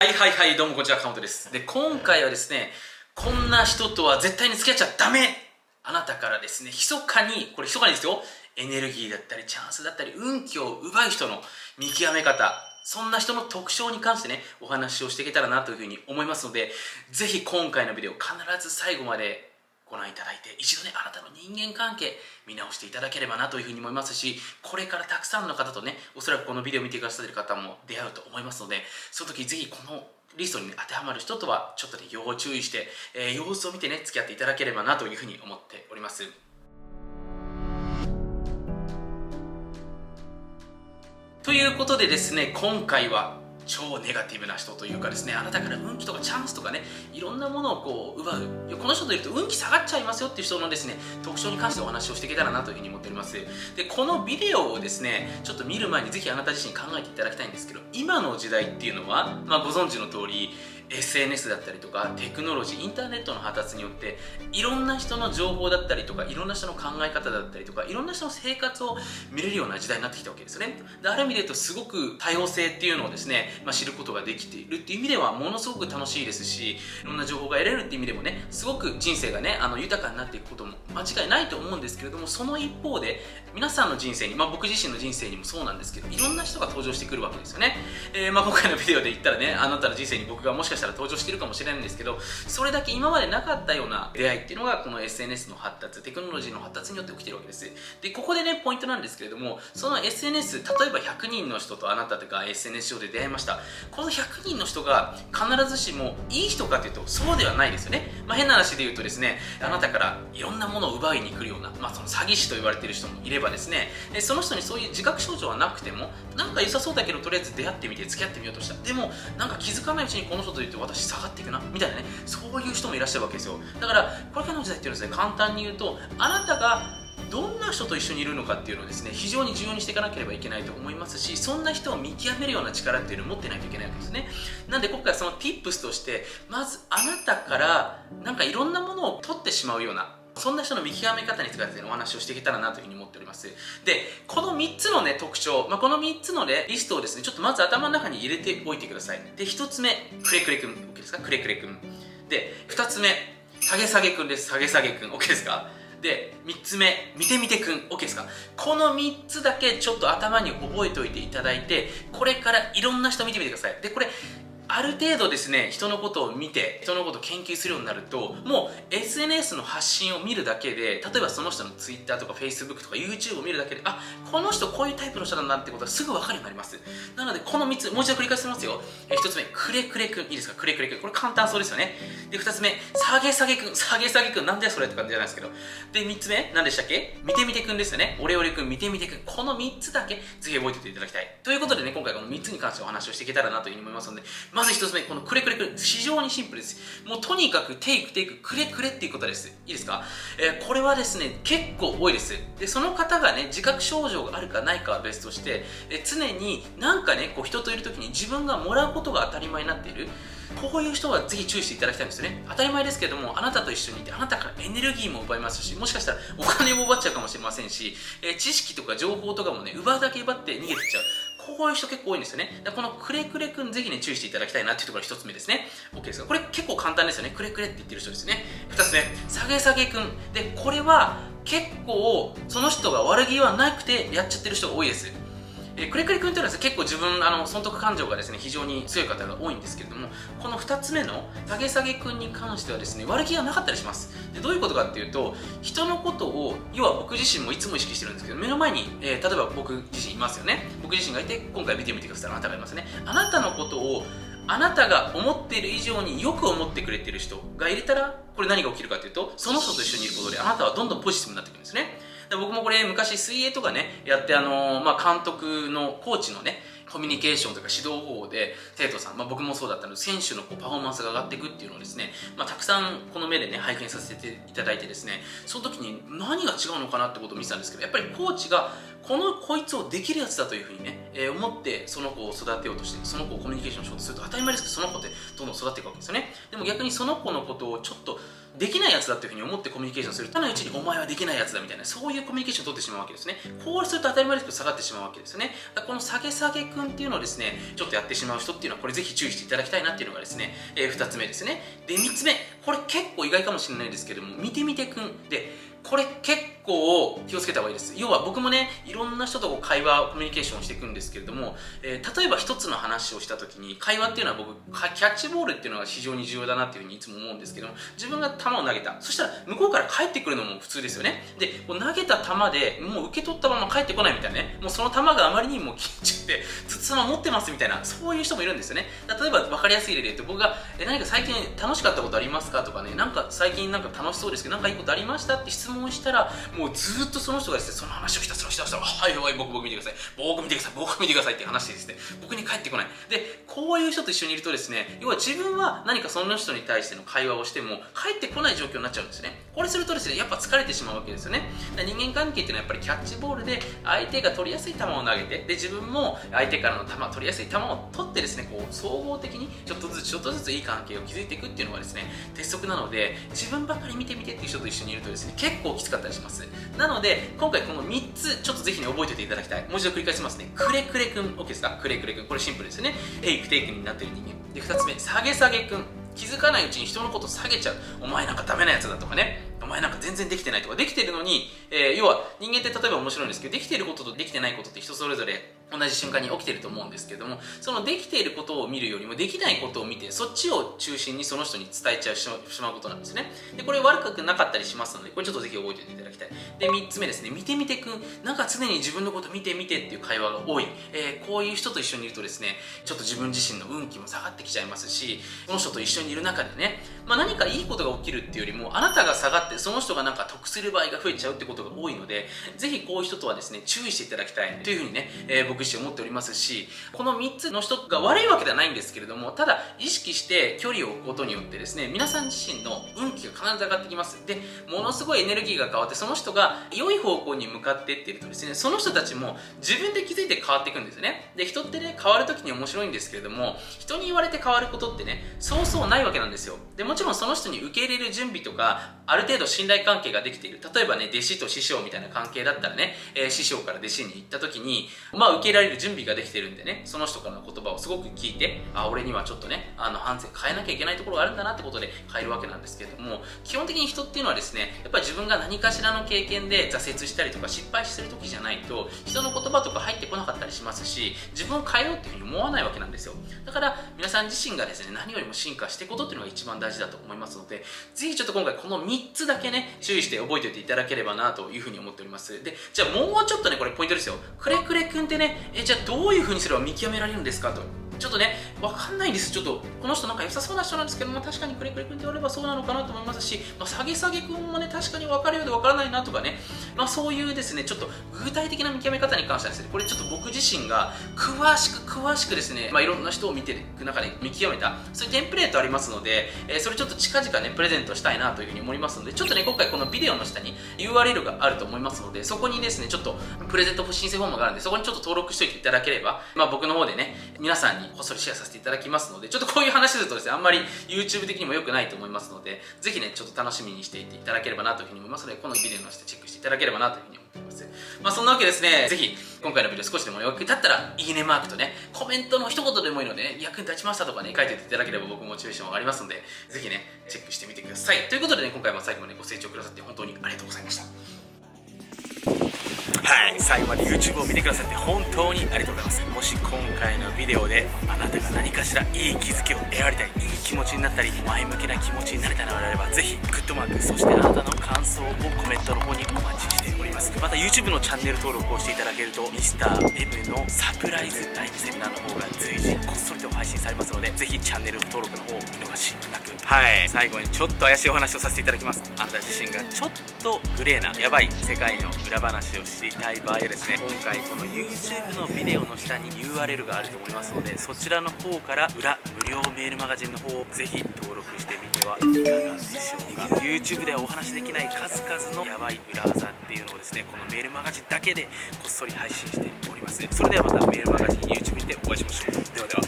はいはいはい、どうもこんにちは、かもとです。で、今回はですね、こんな人とは絶対に付き合っちゃダメ。あなたからですね、密かに、これ密かにですよ、エネルギーだったり、チャンスだったり、運気を奪う人の見極め方、そんな人の特徴に関してね、お話をしていけたらなというふうに思いますので、ぜひ今回のビデオ必ず最後までご覧いただいて一度ねあなたの人間関係見直していただければなというふうに思いますしこれからたくさんの方とねおそらくこのビデオを見てくださってる方も出会うと思いますのでその時ぜひこのリストに当てはまる人とはちょっとね要注意して、えー、様子を見てね付き合っていただければなというふうに思っております。ということでですね今回は超ネガティブな人というかですねあなたから運気とかチャンスとかねいろんなものをこう奪う。この人といると運気下がっちゃいますよっていう人のですね特徴に関してお話をしていけたらなというふうに思っております。でこのビデオをですねちょっと見る前にぜひあなた自身考えていただきたいんですけど今の時代っていうのは、まあ、ご存知の通り SNS だったりとかテクノロジーインターネットの発達によっていろんな人の情報だったりとかいろんな人の考え方だったりとかいろんな人の生活を見れるような時代になってきたわけですよね。である意味で言うとすごく多様性っていうのをですね、まあ、知ることができているっていう意味ではものすごく楽しいですしいろんな情報が得られるっていう意味でもねすごく人生がねあの豊かになっていくことも間違いないと思うんですけれどもその一方で皆さんの人生に、まあ、僕自身の人生にもそうなんですけどいろんな人が登場してくるわけですよね、えー、まあ、今回のビデオで言ったらねあなたの人生に僕がもしかしたら登場してるかもしれないんですけどそれだけ今までなかったような出会いっていうのがこの SNS の発達テクノロジーの発達によって起きてるわけです。でここでねポイントなんですけれどもその SNS 例えば100人の人とあなたが SNS 上で出会いました。この100人の人が必ずしもいい人かというとそうではないですよね、まあ、変な話で言うとですねあなたからいろんなものを奪いに来るような、まあ、その詐欺師と言われている人もいればですね。その人にそういう自覚症状はなくてもなんか良さそうだけどとりあえず出会ってみて付き合ってみようとした。でもなんか気づかないうちにこの人と言って私下がっていくなみたいなねそういう人もいらっしゃるわけですよ。だからこれからの時代っていうのはですね簡単に言うとあなたがどんな人と一緒にいるのかっていうのをですね非常に重要にしていかなければいけないと思いますしそんな人を見極めるような力っていうのを持ってないといけないわけですね。なんで今回その tips としてまずあなたからなんかいろんなものを取ってしまうようなそんな人の見極め方についてお話をしていけたらなというふうに思っております。で、この3つのね、特徴、まあ、この3つのね、リストをですね、ちょっとまず頭の中に入れておいてください。で、1つ目、くれくれくん。OK ですか？くれくれくん。で、2つ目、下げ下げくんです。下げ下げくん。OK ですか？で、3つ目、見てみてくん。OK ですか？この3つだけちょっと頭に覚えておいていただいて、これからいろんな人見てみてください。で、これ、ある程度ですね人のことを見て人のことを研究するようになるともう SNS の発信を見るだけで例えばその人の Twitter とか Facebook とか YouTube を見るだけであこの人こういうタイプの人なんだってことがすぐ分かるようになります。なのでこの3つもう一度繰り返しますよ、え1つ目くれくれくんいいですか？くれくれくんこれ簡単そうですよね。で2つ目下げ下げくん下げ下げくんなんだよそれって感じじゃないですけど。で3つ目何でしたっけ？見てみてくんですよね。オレオレくん見てみてくんこの3つだけぜひ覚えておいていただきたい。ということでね今回この3つに関してお話をしていけたらなというふうに思いますのでまず1つ目このくれくれくれ非常にシンプルです。もうとにかくテイクテイクくれくれっていうことです。いいですか、えー、これはですね結構多いです。でその方がね自覚症状があるかないかは別として、え、常になんかねこう人といる時に自分がもらうことが当たり前になっている。こういう人はぜひ注意していただきたいんですよね。当たり前ですけどもあなたと一緒にいてあなたからエネルギーも奪いますしもしかしたらお金も奪っちゃうかもしれませんし、えー、知識とか情報とかもね奪うだけ奪って逃げてっちゃう。こういう人結構多いんですよね。このくれくれくんぜひね、注意していただきたいなっていうところが1つ目ですね。OK ですかこれ結構簡単ですよね。くれくれって言ってる人ですね。2つ目、下げ下げくん。で、これは結構その人が悪気はなくてやっちゃってる人が多いです。えー、クレクレ君というのは結構自分あの損得感情がですね非常に強い方が多いんですけれどもこの2つ目の下げ下げ君に関してはですね悪気がなかったりします。でどういうことかっていうと人のことを要は僕自身もいつも意識してるんですけど目の前に、えー、例えば僕自身いますよね。僕自身がいて今回見てみてくださいあなたがいますね。あなたのことをあなたが思っている以上によく思ってくれてる人がいれたらこれ何が起きるかというとその人と一緒にいることであなたはどんどんポジティブになっていくんですね。で僕もこれ昔水泳とかねやってあのー、まあ、監督のコーチのねコミュニケーションとか指導方法で生徒さん、まあ、僕もそうだったので選手のこうパフォーマンスが上がっていくっていうのをですね、まあ、たくさんこの目でね拝見させていただいてですねその時に何が違うのかなってことを見てたんですけどやっぱりコーチがこのこいつをできるやつだというふうにね、えー、思ってその子を育てようとしてその子をコミュニケーションしようとすると当たり前ですけどその子ってどんどん育っていくわけですよね。でも逆にその子のことをちょっとできないやつだっていうふうに思ってコミュニケーションする。ただうちにお前はできないやつだみたいなそういうコミュニケーションを取ってしまうわけですね。こうすると当たり前ですけど下がってしまうわけですよね。この下げ下げくんっていうのをですねちょっとやってしまう人っていうのはこれぜひ注意していただきたいなっていうのがですね、えー、2つ目ですね。で3つ目。これ結構意外かもしれないですけども見てみてくん。でこれ結構気をつけた方がいいです。要は僕もねいろんな人と会話コミュニケーションしていくんですけれども、えー、例えば一つの話をした時に会話っていうのは僕キャッチボールっていうのが非常に重要だなっていうふうにいつも思うんですけども自分が球を投げた。そしたら向こうから帰ってくるのも普通ですよね。でこう投げた球でもう受け取ったまま帰ってこないみたいなね。もうその球があまりにも緊張で筒ま持ってますみたいなそういう人もいるんですよね。例えば分かりやすい例で言うと僕がえ何か最近楽しかったことありますかとかね。なんか最近なんか楽しそうですけどなんかいいことありましたって質問したらもうずっとその人がですねその話をひたすらしだしたらはいはい僕僕見てください。僕見てください。僕見てくださいって話でですね。僕に返ってこない。でこういう人と一緒にいるとですね要は自分は何かその人に対しての会話をしても返ってこない状況になっちゃうんですね。これするとですねやっぱ疲れてしまうわけですよね。人間関係っていうのはやっぱりキャッチボールで相手が取りやすい球を投げてで自分も相手からの球取りやすい球を取ってですねこう総合的にちょっとずつちょっとずついい関係を築いていくっていうのがですね鉄則なので自分ばかり見てみてっていう人と一緒にいるとですね結構きつかったりします。なので今回この3つちょっとぜひね覚えておいていただきたい。もう一度繰り返しますね。くれくれくん。OK ですか？くれくれくん。これシンプルですよね。エイクテイクになってる人間。で2つ目。下げ下げくん。気づかないうちに人のこと下げちゃう。お前なんかダメなやつだとかね。お前なんか全然できてないとか。できてるのに、えー、要は人間って例えば面白いんですけどできてることとできてないことって人それぞれ同じ瞬間に起きてると思うんですけどもそのできていることを見るよりもできないことを見てそっちを中心にその人に伝えちゃうしまうことなんですね。でこれ悪くなかったりしますのでこれちょっとぜひ覚えておいていただきたい。で3つ目ですね。見てみてくん。なんか常に自分のこと見て見てっていう会話が多い、えー、こういう人と一緒にいるとですねちょっと自分自身の運気も下がってきちゃいますしこの人と一緒にいる中でね、まあ、何かいいことが起きるっていうよりもあなたが下がってその人がなんか得する場合が増えちゃうってことが多いのでぜひこういう人とはですね注意していただきたいというふうにね、えー、僕自身思っておりますしこの3つの人が悪いわけではないんですけれどもただ意識して距離を置くことによってですね皆さん自身の運気が必ず上がってきます。でものすごいエネルギーが変わってその人が良い方向に向かってっているとですねその人たちも自分で気づいて変わっていくんですよね。で人ってね変わる時に面白いんですけれども人に言われて変わることってねそうそうないわけなんですよ。でもちろんその人に受け入れる準備とかある程度信頼関係ができている。例えばね弟子と師匠みたいな関係だったらね、えー、師匠から弟子に行った時にまあ受け入れられる準備ができてるんでねその人からの言葉をすごく聞いてあ俺にはちょっとねあの反省変えなきゃいけないところがあるんだなってことで変えるわけなんですけれども基本的に人っていうのはですねやっぱり自分が何かしらの経験で挫折したりとか失敗してる時じゃないと人の言葉とか入ってこなかったりしますし自分を変えようっていうふうに思わないわけなんですよ。だから皆さん自身がですね何よりも進化していくことっていうのが一番大事だと思いますのでぜひちょっと今回この3つだけね注意して覚えておいていただければなというふうに思っております。でじゃあもうちょっとねこれポイントですよ。くれくれくんってねえじゃあどういうふうにすれば見極められるんですかと。ちょっとね、わかんないんです。ちょっと、この人なんか良さそうな人なんですけども、確かにくれくれくんって言わればそうなのかなと思いますし、まあ、下げ下げくんもね、確かに分かるようで分からないなとかね、まあ、そういうですね、ちょっと具体的な見極め方に関してはですね、これちょっと僕自身が詳しく詳しくですね、まあ、いろんな人を見ていく中で見極めた、そういうテンプレートありますので、えー、それちょっと近々ね、プレゼントしたいなというふうに思いますので、ちょっとね、今回このビデオの下に URL があると思いますので、そこにですね、ちょっとプレゼント申請フォームがあるんで、そこにちょっと登録しておいていただければ、まあ、僕の方でね、皆さんにこっそりシェアさせていただきますので、ちょっとこういう話するとですね、あんまり YouTube 的にも良くないと思いますので、ぜひね、ちょっと楽しみにしていていただければなというふうに思いますので、このビデオのしてチェックしていただければなというふうに思います。まあそんなわけですね、ぜひ今回のビデオ少しでも役に立ったら、いいねマークとね、コメントの一言でもいいので、役に立ちましたとかね、書いていただければ僕モチベーション上がりますので、ぜひね、チェックしてみてください。ということでね、今回も最後までご清聴くださって本当にありがとうございました。はい。最後まで YouTube を見てくださって本当にありがとうございます。もし今回のビデオであなたが何かしらいい気づきを得られたりいい気持ちになったり前向きな気持ちになれたのであればぜひグッドマークそしてあなたの感想をコメントの方にお待ちしております。また YouTube のチャンネル登録をしていただけると Mr.M のサプライズライブセミナーの方が随時こっそりと配信されますのでぜひチャンネル登録の方を見逃しなく。はい。最後にちょっと怪しいお話をさせていただきます。あなた自身がちょっとグレーなやばい世界の裏話を知りたい場合はですね今回この YouTube のビデオの下に URL があると思いますのでそちらの方から裏無料メールマガジンの方をぜひ登録してみてはいかがでしょうか。YouTube ではお話できない数々のヤバい裏技っていうのをですねこのメールマガジンだけでこっそり配信しております。それではまたメールマガジン YouTube でお会いしましょう。ではでは